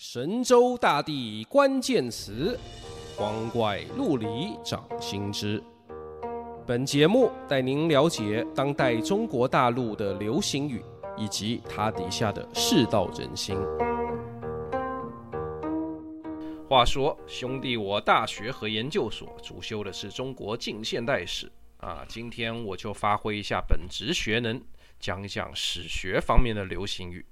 神州大地关键词，光怪陆离掌心之。本节目带您了解当代中国大陆的流行语，以及它底下的世道人心。话说，兄弟，我大学和研究所主修的是中国近现代史啊，今天我就发挥一下本职学能，讲一讲史学方面的流行语。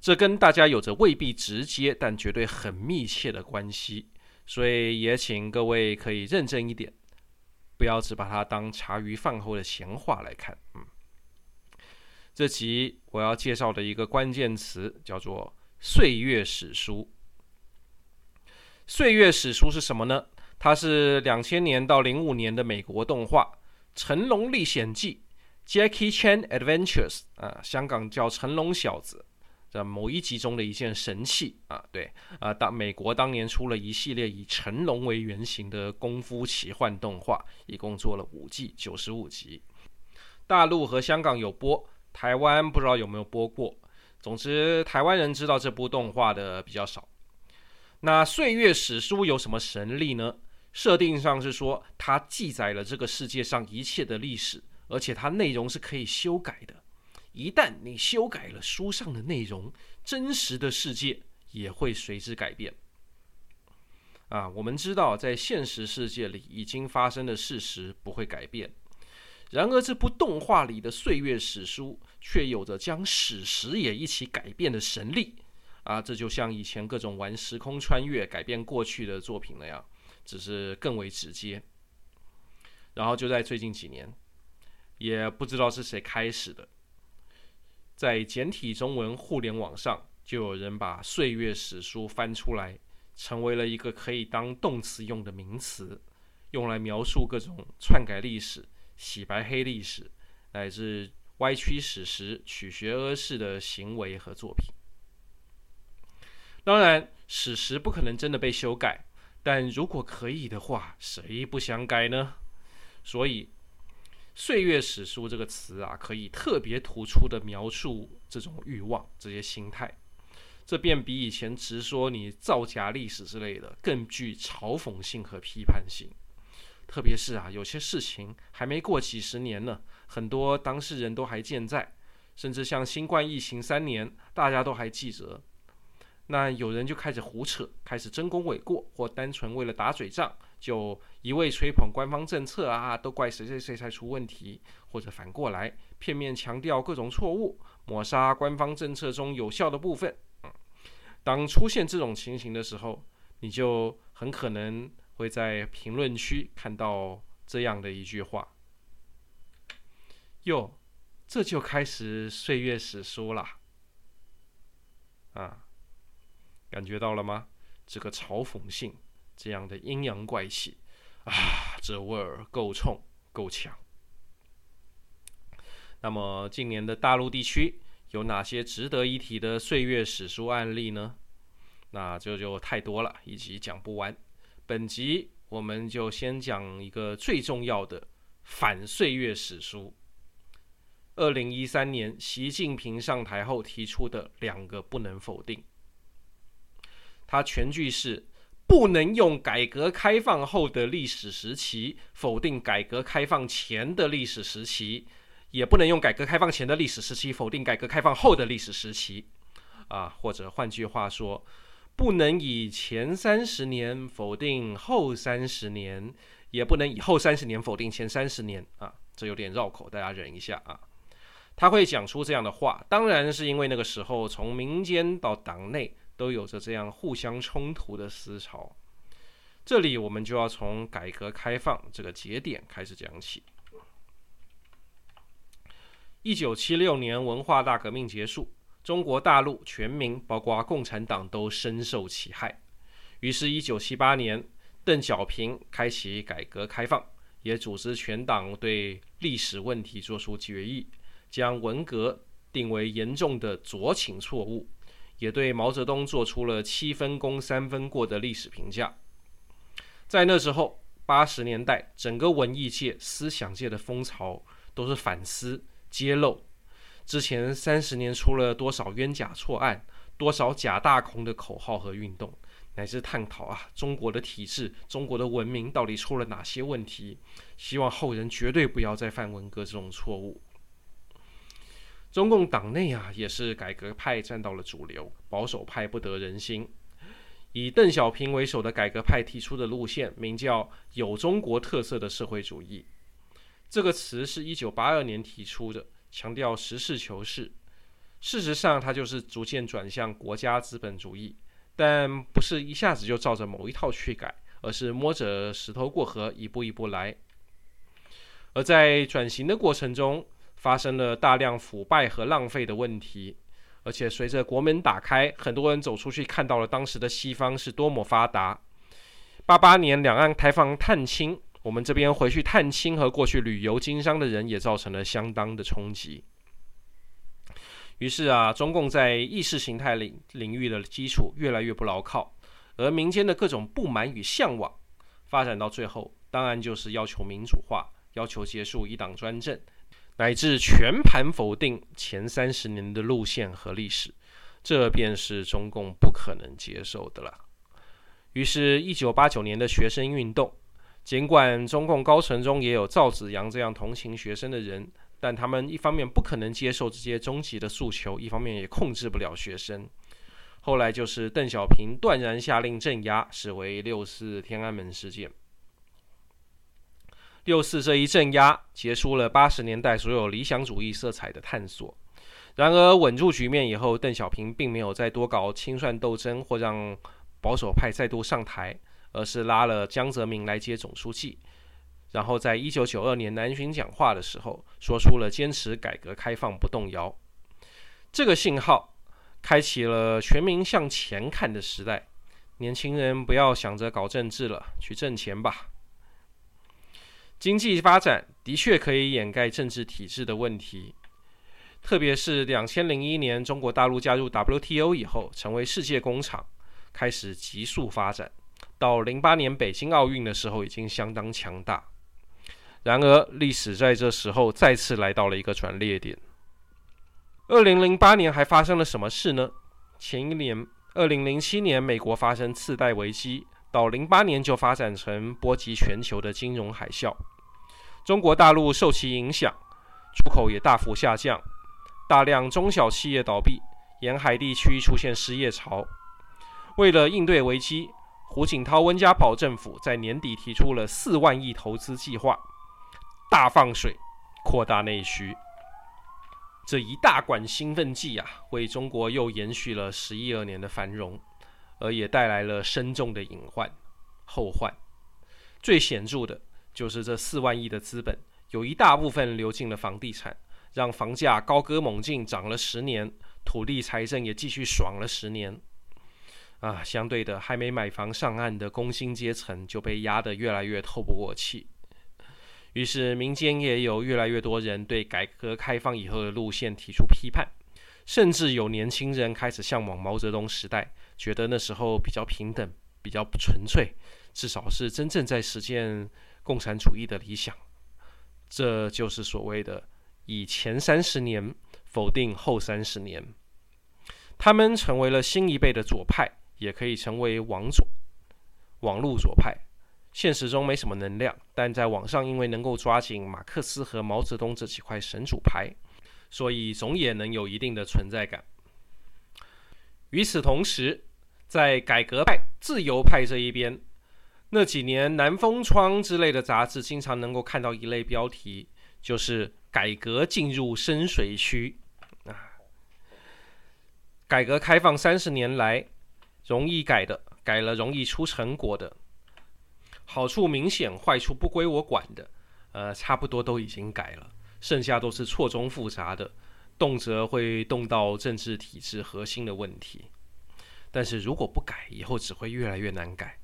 这跟大家有着未必直接，但绝对很密切的关系，所以也请各位可以认真一点，不要只把它当茶余饭后的闲话来看。嗯，这集我要介绍的一个关键词叫做“岁月史书”。岁月史书是什么呢？它是两千年到零五年的美国动画《成龙历险记》（Jackie Chan Adventures） 啊，香港叫成龙小子。在某一集中的一件神器啊，对啊，当美国当年出了一系列以成龙为原型的功夫奇幻动画，一共做了五季，九十五集。大陆和香港有播，台湾不知道有没有播过。总之，台湾人知道这部动画的比较少。那岁月史书有什么神力呢？设定上是说，它记载了这个世界上一切的历史，而且它内容是可以修改的。一旦你修改了书上的内容，真实的世界也会随之改变。啊，我们知道在现实世界里已经发生的事实不会改变，然而这部动画里的岁月史书却有着将史实也一起改变的神力。啊，这就像以前各种玩时空穿越改变过去的作品那样，只是更为直接。然后就在最近几年，也不知道是谁开始的。在简体中文互联网上，就有人把“岁月史书”翻出来，成为了一个可以当动词用的名词，用来描述各种篡改历史、洗白黑历史，乃至歪曲史实、曲学轲事的行为和作品。当然，史实不可能真的被修改，但如果可以的话，谁不想改呢？所以。岁月史书这个词啊，可以特别突出地描述这种欲望、这些心态，这便比以前直说你造假历史之类的更具嘲讽性和批判性。特别是啊，有些事情还没过几十年呢，很多当事人都还健在，甚至像新冠疫情三年，大家都还记着。那有人就开始胡扯，开始争功诿过，或单纯为了打嘴仗，就一味吹捧官方政策啊，都怪谁谁谁才出问题，或者反过来片面强调各种错误，抹杀官方政策中有效的部分。嗯，当出现这种情形的时候，你就很可能会在评论区看到这样的一句话：“哟，这就开始岁月史书了。”啊。感觉到了吗？这个嘲讽性，这样的阴阳怪气啊，这味儿够冲够强。那么近年的大陆地区有哪些值得一提的岁月史书案例呢？那这就，太多了，一集讲不完。本集我们就先讲一个最重要的反岁月史书。二零一三年习近平上台后提出的两个不能否定。它全句是不能用改革开放后的历史时期否定改革开放前的历史时期，也不能用改革开放前的历史时期否定改革开放后的历史时期，啊，或者换句话说，不能以前三十年否定后三十年，也不能以后三十年否定前三十年，啊，这有点绕口，大家忍一下啊。他会讲出这样的话，当然是因为那个时候从民间到党内。都有着这样互相冲突的思潮。这里我们就要从改革开放这个节点开始讲起。一九七六年文化大革命结束，中国大陆全民包括共产党都深受其害。于是，一九七八年，邓小平开启改革开放，也组织全党对历史问题作出决议，将文革定为严重的酌情错误。也对毛泽东做出了七分功三分过的历史评价。在那之后，八十年代整个文艺界、思想界的风潮都是反思、揭露之前三十年出了多少冤假错案，多少假大空的口号和运动，乃至探讨啊中国的体制、中国的文明到底出了哪些问题，希望后人绝对不要再犯文革这种错误。中共党内啊，也是改革派占到了主流，保守派不得人心。以邓小平为首的改革派提出的路线，名叫“有中国特色的社会主义”。这个词是一九八二年提出的，强调实事求是。事实上，它就是逐渐转向国家资本主义，但不是一下子就照着某一套去改，而是摸着石头过河，一步一步来。而在转型的过程中，发生了大量腐败和浪费的问题，而且随着国门打开，很多人走出去看到了当时的西方是多么发达。八八年两岸开放探亲，我们这边回去探亲和过去旅游经商的人也造成了相当的冲击。于是啊，中共在意识形态领领域的基础越来越不牢靠，而民间的各种不满与向往，发展到最后，当然就是要求民主化，要求结束一党专政。乃至全盘否定前三十年的路线和历史，这便是中共不可能接受的了。于是，一九八九年的学生运动，尽管中共高层中也有赵紫阳这样同情学生的人，但他们一方面不可能接受这些终极的诉求，一方面也控制不了学生。后来就是邓小平断然下令镇压，视为六四天安门事件。六四这一镇压，结束了八十年代所有理想主义色彩的探索。然而稳住局面以后，邓小平并没有再多搞清算斗争或让保守派再度上台，而是拉了江泽民来接总书记。然后在一九九二年南巡讲话的时候，说出了坚持改革开放不动摇。这个信号开启了全民向前看的时代。年轻人不要想着搞政治了，去挣钱吧。经济发展的确可以掩盖政治体制的问题，特别是两千零一年中国大陆加入 WTO 以后，成为世界工厂，开始急速发展。到零八年北京奥运的时候，已经相当强大。然而，历史在这时候再次来到了一个转捩点。二零零八年还发生了什么事呢？前一年，二零零七年，美国发生次贷危机。到零八年就发展成波及全球的金融海啸，中国大陆受其影响，出口也大幅下降，大量中小企业倒闭，沿海地区出现失业潮。为了应对危机，胡锦涛温家宝政府在年底提出了四万亿投资计划，大放水，扩大内需。这一大管兴奋剂啊，为中国又延续了十一二年的繁荣。而也带来了深重的隐患、后患。最显著的就是这四万亿的资本，有一大部分流进了房地产，让房价高歌猛进，涨了十年，土地财政也继续爽了十年。啊，相对的，还没买房上岸的工薪阶层就被压得越来越透不过气。于是，民间也有越来越多人对改革开放以后的路线提出批判。甚至有年轻人开始向往毛泽东时代，觉得那时候比较平等，比较纯粹，至少是真正在实践共产主义的理想。这就是所谓的以前三十年否定后三十年。他们成为了新一辈的左派，也可以成为网左、网络左派。现实中没什么能量，但在网上因为能够抓紧马克思和毛泽东这几块神主牌。所以总也能有一定的存在感。与此同时，在改革派、自由派这一边，那几年《南风窗》之类的杂志经常能够看到一类标题，就是“改革进入深水区”。啊，改革开放三十年来，容易改的改了，容易出成果的，好处明显，坏处不归我管的，呃，差不多都已经改了。剩下都是错综复杂的，动辄会动到政治体制核心的问题。但是如果不改，以后只会越来越难改。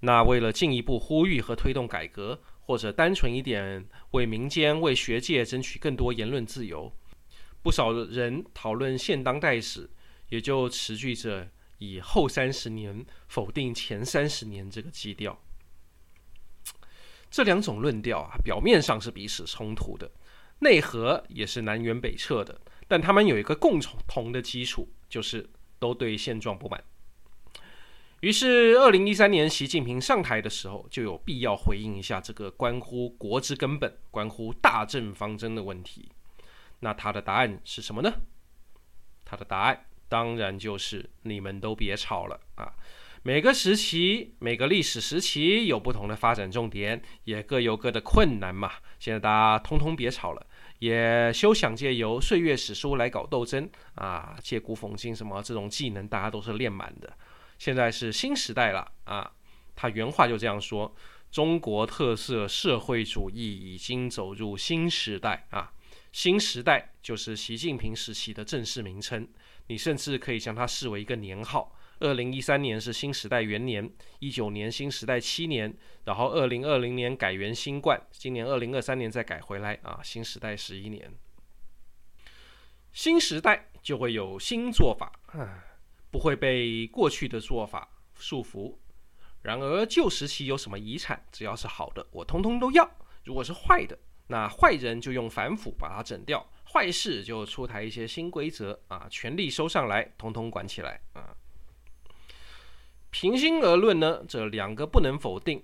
那为了进一步呼吁和推动改革，或者单纯一点，为民间、为学界争取更多言论自由，不少人讨论现当代史，也就持续着以后三十年否定前三十年这个基调。这两种论调啊，表面上是彼此冲突的。内核也是南辕北辙的，但他们有一个共同的基础，就是都对现状不满。于是，二零一三年习近平上台的时候，就有必要回应一下这个关乎国之根本、关乎大政方针的问题。那他的答案是什么呢？他的答案当然就是：你们都别吵了啊！每个时期、每个历史时期有不同的发展重点，也各有各的困难嘛。现在大家通通别吵了，也休想借由岁月史书来搞斗争啊！借古讽今什么这种技能，大家都是练满的。现在是新时代了啊！他原话就这样说：“中国特色社会主义已经走入新时代啊！新时代就是习近平时期的正式名称，你甚至可以将它视为一个年号。二零一三年是新时代元年，一九年新时代七年，然后二零二零年改元新冠，今年二零二三年再改回来啊！新时代十一年，新时代就会有新做法！”不会被过去的做法束缚。然而旧时期有什么遗产，只要是好的，我通通都要；如果是坏的，那坏人就用反腐把它整掉，坏事就出台一些新规则啊，权力收上来，通通管起来啊。平心而论呢，这两个不能否定。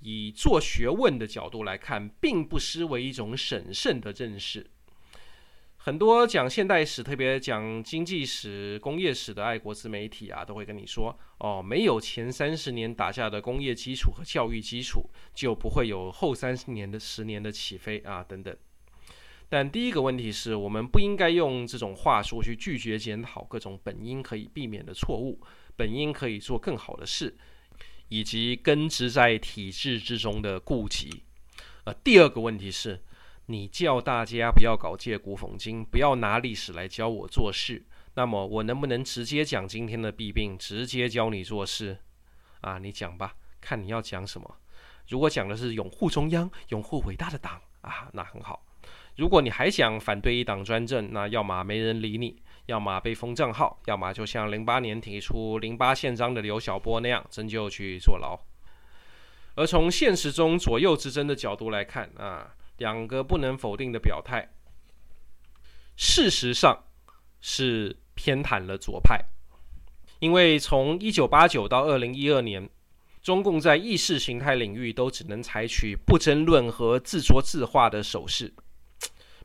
以做学问的角度来看，并不失为一种审慎的认识。很多讲现代史，特别讲经济史、工业史的爱国自媒体啊，都会跟你说：哦，没有前三十年打下的工业基础和教育基础，就不会有后三十年的十年的起飞啊，等等。但第一个问题是我们不应该用这种话术去拒绝检讨各种本应可以避免的错误，本应可以做更好的事，以及根植在体制之中的痼疾。呃，第二个问题是。你叫大家不要搞借古讽今，不要拿历史来教我做事。那么我能不能直接讲今天的弊病，直接教你做事？啊，你讲吧，看你要讲什么。如果讲的是拥护中央、拥护伟大的党啊，那很好。如果你还想反对一党专政，那要么没人理你，要么被封账号，要么就像零八年提出零八宪章的刘晓波那样，真就去坐牢。而从现实中左右之争的角度来看啊。两个不能否定的表态，事实上是偏袒了左派，因为从一九八九到二零一二年，中共在意识形态领域都只能采取不争论和自说自话的手势，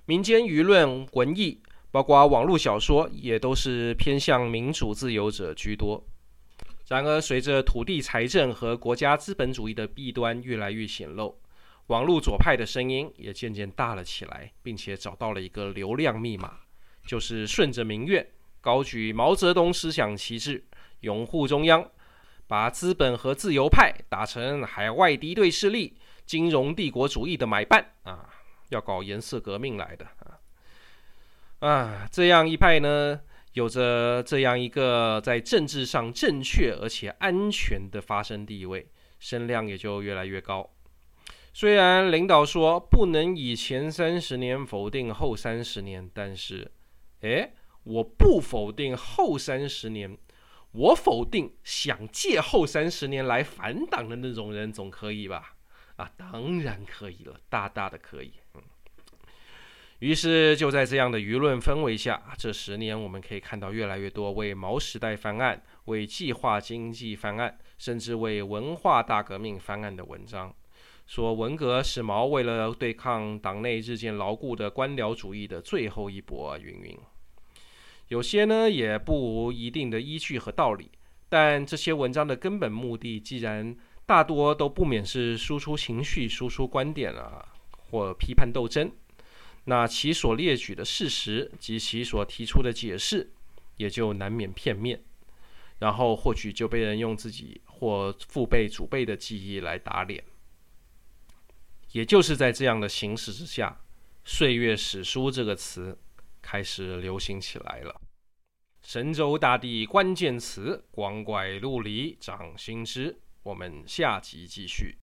民间舆论、文艺，包括网络小说，也都是偏向民主自由者居多。然而，随着土地财政和国家资本主义的弊端越来越显露。网络左派的声音也渐渐大了起来，并且找到了一个流量密码，就是顺着民怨，高举毛泽东思想旗帜，拥护中央，把资本和自由派打成海外敌对势力、金融帝国主义的买办啊，要搞颜色革命来的啊！这样一派呢，有着这样一个在政治上正确而且安全的发声地位，声量也就越来越高。虽然领导说不能以前三十年否定后三十年，但是，诶，我不否定后三十年，我否定想借后三十年来反党的那种人，总可以吧？啊，当然可以了，大大的可以。于是就在这样的舆论氛围下，这十年我们可以看到越来越多为毛时代翻案、为计划经济翻案，甚至为文化大革命翻案的文章。说文革是毛为了对抗党内日渐牢固的官僚主义的最后一搏，云云。有些呢也不无一定的依据和道理，但这些文章的根本目的，既然大多都不免是输出情绪、输出观点啊，或批判斗争，那其所列举的事实及其所提出的解释，也就难免片面，然后或许就被人用自己或父辈、祖辈的记忆来打脸。也就是在这样的形势之下，“岁月史书”这个词开始流行起来了。神州大地关键词，光怪陆离，掌心之。我们下集继续。